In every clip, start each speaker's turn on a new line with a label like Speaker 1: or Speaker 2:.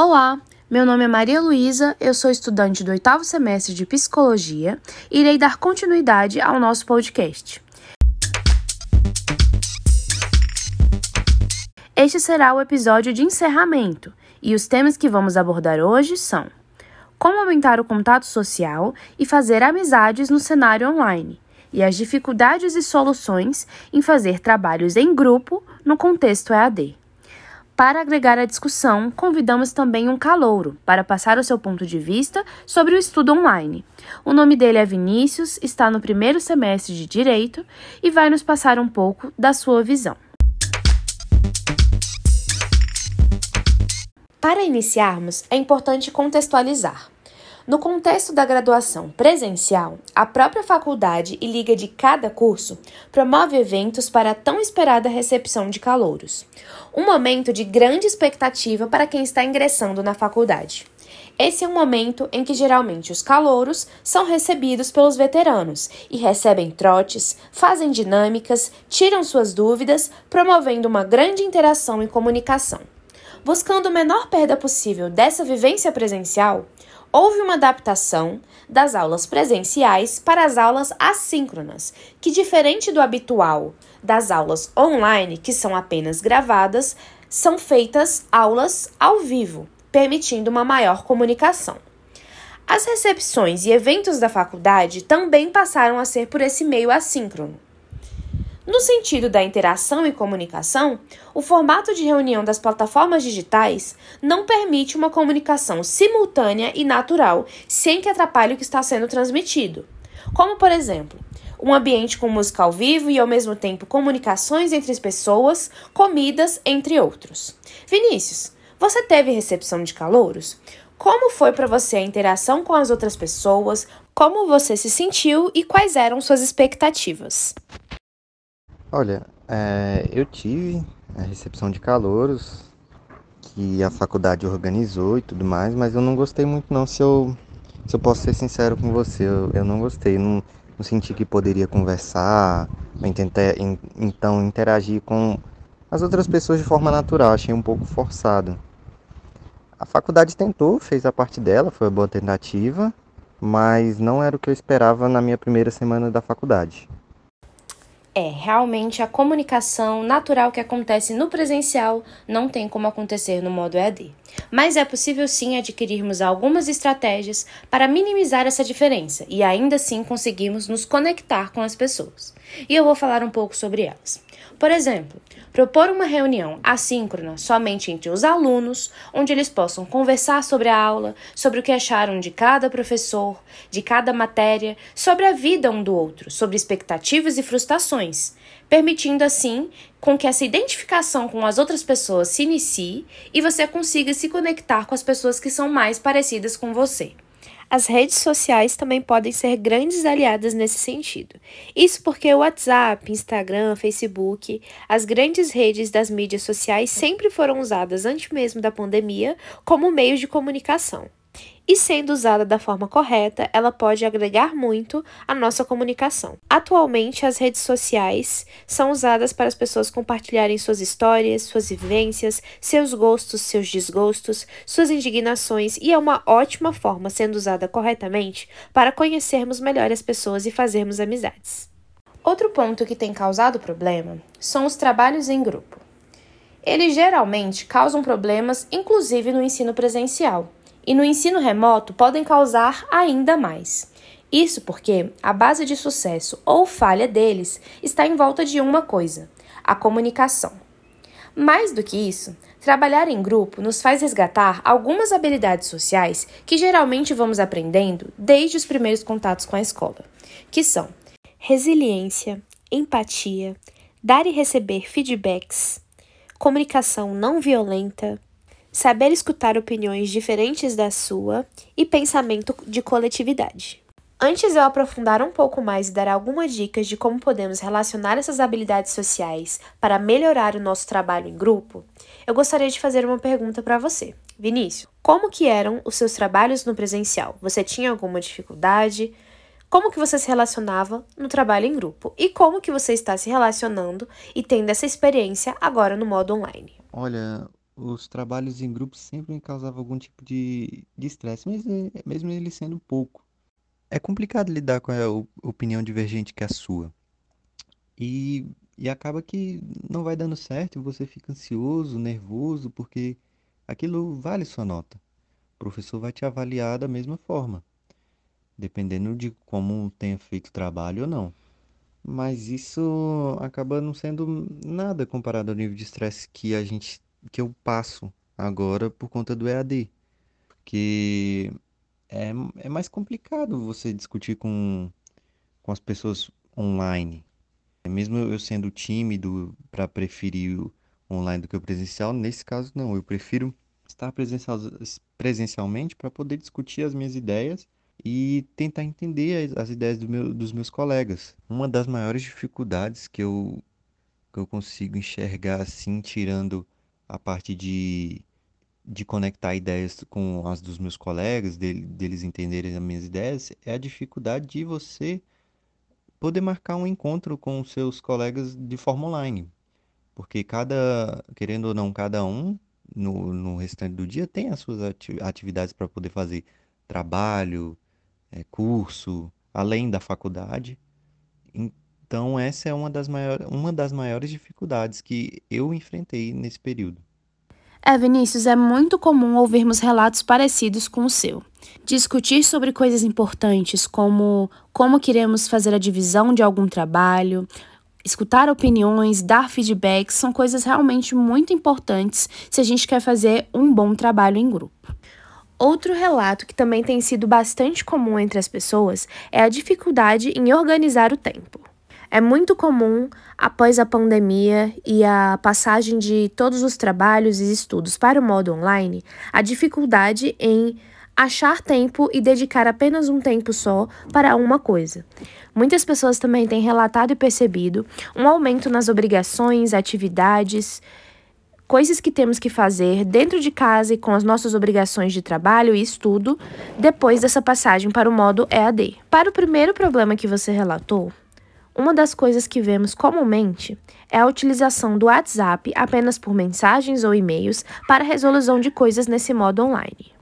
Speaker 1: Olá, meu nome é Maria Luísa, eu sou estudante do oitavo semestre de Psicologia e irei dar continuidade ao nosso podcast. Este será o episódio de encerramento e os temas que vamos abordar hoje são como aumentar o contato social e fazer amizades no cenário online, e as dificuldades e soluções em fazer trabalhos em grupo no contexto EAD. Para agregar à discussão, convidamos também um calouro para passar o seu ponto de vista sobre o estudo online. O nome dele é Vinícius, está no primeiro semestre de Direito e vai nos passar um pouco da sua visão. Para iniciarmos, é importante contextualizar. No contexto da graduação presencial, a própria faculdade e liga de cada curso promove eventos para a tão esperada recepção de calouros. Um momento de grande expectativa para quem está ingressando na faculdade. Esse é um momento em que geralmente os calouros são recebidos pelos veteranos e recebem trotes, fazem dinâmicas, tiram suas dúvidas, promovendo uma grande interação e comunicação. Buscando a menor perda possível dessa vivência presencial, houve uma adaptação das aulas presenciais para as aulas assíncronas, que, diferente do habitual das aulas online, que são apenas gravadas, são feitas aulas ao vivo, permitindo uma maior comunicação. As recepções e eventos da faculdade também passaram a ser por esse meio assíncrono. No sentido da interação e comunicação, o formato de reunião das plataformas digitais não permite uma comunicação simultânea e natural sem que atrapalhe o que está sendo transmitido. Como, por exemplo, um ambiente com música ao vivo e ao mesmo tempo comunicações entre as pessoas, comidas, entre outros. Vinícius, você teve recepção de calouros? Como foi para você a interação com as outras pessoas? Como você se sentiu e quais eram suas expectativas?
Speaker 2: Olha, é, eu tive a recepção de calouros que a faculdade organizou e tudo mais, mas eu não gostei muito não, se eu, se eu posso ser sincero com você, eu, eu não gostei, não, não senti que poderia conversar, tentar, então interagir com as outras pessoas de forma natural, achei um pouco forçado. A faculdade tentou, fez a parte dela, foi uma boa tentativa, mas não era o que eu esperava na minha primeira semana da faculdade
Speaker 1: é realmente a comunicação natural que acontece no presencial não tem como acontecer no modo EAD. Mas é possível sim adquirirmos algumas estratégias para minimizar essa diferença e ainda assim conseguirmos nos conectar com as pessoas. E eu vou falar um pouco sobre elas. Por exemplo, propor uma reunião assíncrona somente entre os alunos, onde eles possam conversar sobre a aula, sobre o que acharam de cada professor, de cada matéria, sobre a vida um do outro, sobre expectativas e frustrações, permitindo assim com que essa identificação com as outras pessoas se inicie e você consiga se conectar com as pessoas que são mais parecidas com você. As redes sociais também podem ser grandes aliadas nesse sentido. Isso porque o WhatsApp, Instagram, Facebook, as grandes redes das mídias sociais sempre foram usadas antes mesmo da pandemia como meios de comunicação e sendo usada da forma correta, ela pode agregar muito à nossa comunicação. Atualmente, as redes sociais são usadas para as pessoas compartilharem suas histórias, suas vivências, seus gostos, seus desgostos, suas indignações e é uma ótima forma, sendo usada corretamente, para conhecermos melhor as pessoas e fazermos amizades. Outro ponto que tem causado problema são os trabalhos em grupo. Eles geralmente causam problemas, inclusive no ensino presencial e no ensino remoto podem causar ainda mais. Isso porque a base de sucesso ou falha deles está em volta de uma coisa: a comunicação. Mais do que isso, trabalhar em grupo nos faz resgatar algumas habilidades sociais que geralmente vamos aprendendo desde os primeiros contatos com a escola, que são resiliência, empatia, dar e receber feedbacks, comunicação não violenta, saber escutar opiniões diferentes da sua e pensamento de coletividade. Antes eu aprofundar um pouco mais e dar algumas dicas de como podemos relacionar essas habilidades sociais para melhorar o nosso trabalho em grupo, eu gostaria de fazer uma pergunta para você. Vinícius, como que eram os seus trabalhos no presencial? Você tinha alguma dificuldade? Como que você se relacionava no trabalho em grupo? E como que você está se relacionando e tendo essa experiência agora no modo online?
Speaker 2: Olha, os trabalhos em grupo sempre me causavam algum tipo de estresse, mesmo, mesmo ele sendo pouco. É complicado lidar com a opinião divergente que é a sua. E, e acaba que não vai dando certo, você fica ansioso, nervoso, porque aquilo vale sua nota. O professor vai te avaliar da mesma forma, dependendo de como tenha feito o trabalho ou não. Mas isso acaba não sendo nada comparado ao nível de estresse que a gente que eu passo agora por conta do EAD. Porque é, é mais complicado você discutir com, com as pessoas online. Mesmo eu sendo tímido para preferir o online do que o presencial, nesse caso não, eu prefiro estar presencial, presencialmente para poder discutir as minhas ideias e tentar entender as, as ideias do meu, dos meus colegas. Uma das maiores dificuldades que eu, que eu consigo enxergar assim, tirando a parte de, de conectar ideias com as dos meus colegas, dele, deles entenderem as minhas ideias, é a dificuldade de você poder marcar um encontro com seus colegas de forma online. Porque cada, querendo ou não, cada um no, no restante do dia tem as suas atividades para poder fazer trabalho, é, curso, além da faculdade. Então, essa é uma das, maiores, uma das maiores dificuldades que eu enfrentei nesse período.
Speaker 1: É, Vinícius, é muito comum ouvirmos relatos parecidos com o seu. Discutir sobre coisas importantes, como como queremos fazer a divisão de algum trabalho, escutar opiniões, dar feedbacks, são coisas realmente muito importantes se a gente quer fazer um bom trabalho em grupo. Outro relato que também tem sido bastante comum entre as pessoas é a dificuldade em organizar o tempo. É muito comum, após a pandemia e a passagem de todos os trabalhos e estudos para o modo online, a dificuldade em achar tempo e dedicar apenas um tempo só para uma coisa. Muitas pessoas também têm relatado e percebido um aumento nas obrigações, atividades, coisas que temos que fazer dentro de casa e com as nossas obrigações de trabalho e estudo depois dessa passagem para o modo EAD. Para o primeiro problema que você relatou, uma das coisas que vemos comumente é a utilização do WhatsApp apenas por mensagens ou e-mails para resolução de coisas nesse modo online.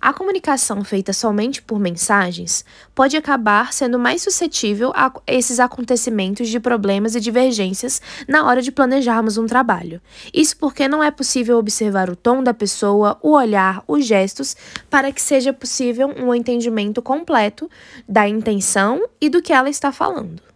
Speaker 1: A comunicação feita somente por mensagens pode acabar sendo mais suscetível a esses acontecimentos de problemas e divergências na hora de planejarmos um trabalho. Isso porque não é possível observar o tom da pessoa, o olhar, os gestos, para que seja possível um entendimento completo da intenção e do que ela está falando.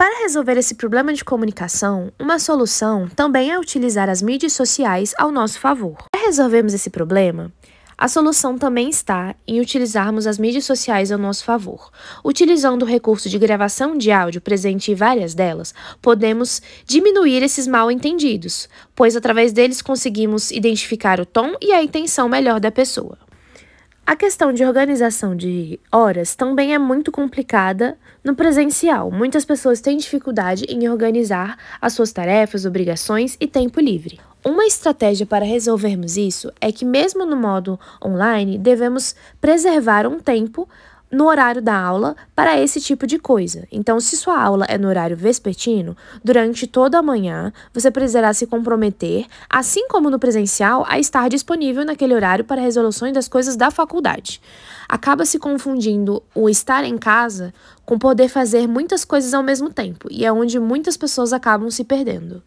Speaker 1: Para resolver esse problema de comunicação, uma solução também é utilizar as mídias sociais ao nosso favor. Para resolvermos esse problema, a solução também está em utilizarmos as mídias sociais ao nosso favor. Utilizando o recurso de gravação de áudio presente em várias delas, podemos diminuir esses mal entendidos, pois através deles conseguimos identificar o tom e a intenção melhor da pessoa. A questão de organização de horas também é muito complicada no presencial. Muitas pessoas têm dificuldade em organizar as suas tarefas, obrigações e tempo livre. Uma estratégia para resolvermos isso é que, mesmo no modo online, devemos preservar um tempo no horário da aula para esse tipo de coisa. Então, se sua aula é no horário vespertino, durante toda a manhã você precisará se comprometer, assim como no presencial, a estar disponível naquele horário para resoluções das coisas da faculdade. Acaba se confundindo o estar em casa com poder fazer muitas coisas ao mesmo tempo, e é onde muitas pessoas acabam se perdendo.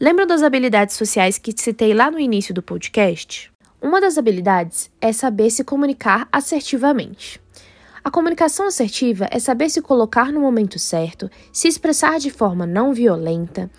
Speaker 1: Lembram das habilidades sociais que citei lá no início do podcast? Uma das habilidades é saber se comunicar assertivamente. A comunicação assertiva é saber se colocar no momento certo, se expressar de forma não violenta,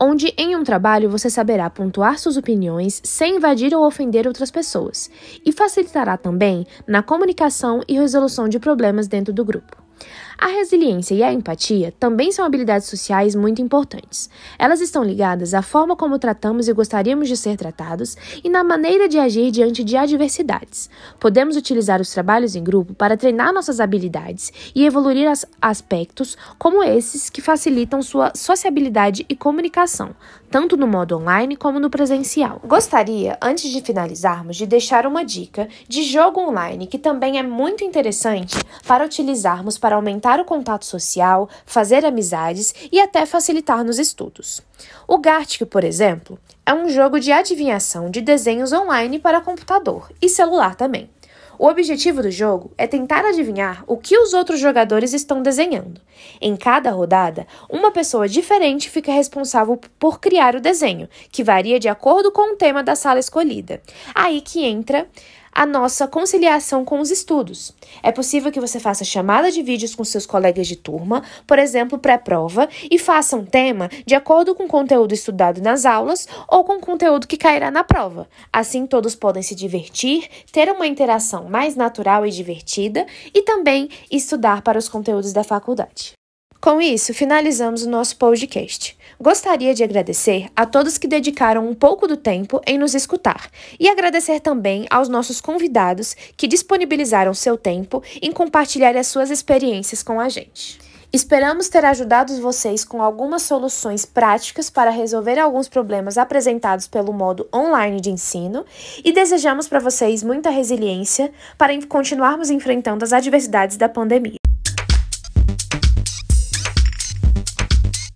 Speaker 1: onde em um trabalho você saberá pontuar suas opiniões sem invadir ou ofender outras pessoas, e facilitará também na comunicação e resolução de problemas dentro do grupo. A resiliência e a empatia também são habilidades sociais muito importantes. Elas estão ligadas à forma como tratamos e gostaríamos de ser tratados e na maneira de agir diante de adversidades. Podemos utilizar os trabalhos em grupo para treinar nossas habilidades e evoluir aspectos como esses que facilitam sua sociabilidade e comunicação, tanto no modo online como no presencial. Gostaria, antes de finalizarmos, de deixar uma dica de jogo online que também é muito interessante para utilizarmos para aumentar aumentar o contato social, fazer amizades e até facilitar nos estudos. O Gartic, por exemplo, é um jogo de adivinhação de desenhos online para computador e celular também. O objetivo do jogo é tentar adivinhar o que os outros jogadores estão desenhando. Em cada rodada, uma pessoa diferente fica responsável por criar o desenho, que varia de acordo com o tema da sala escolhida. Aí que entra a nossa conciliação com os estudos. É possível que você faça chamada de vídeos com seus colegas de turma, por exemplo, pré-prova, e faça um tema de acordo com o conteúdo estudado nas aulas ou com o conteúdo que cairá na prova. Assim, todos podem se divertir, ter uma interação mais natural e divertida e também estudar para os conteúdos da faculdade. Com isso, finalizamos o nosso podcast. Gostaria de agradecer a todos que dedicaram um pouco do tempo em nos escutar e agradecer também aos nossos convidados que disponibilizaram seu tempo em compartilhar as suas experiências com a gente. Esperamos ter ajudado vocês com algumas soluções práticas para resolver alguns problemas apresentados pelo modo online de ensino e desejamos para vocês muita resiliência para continuarmos enfrentando as adversidades da pandemia.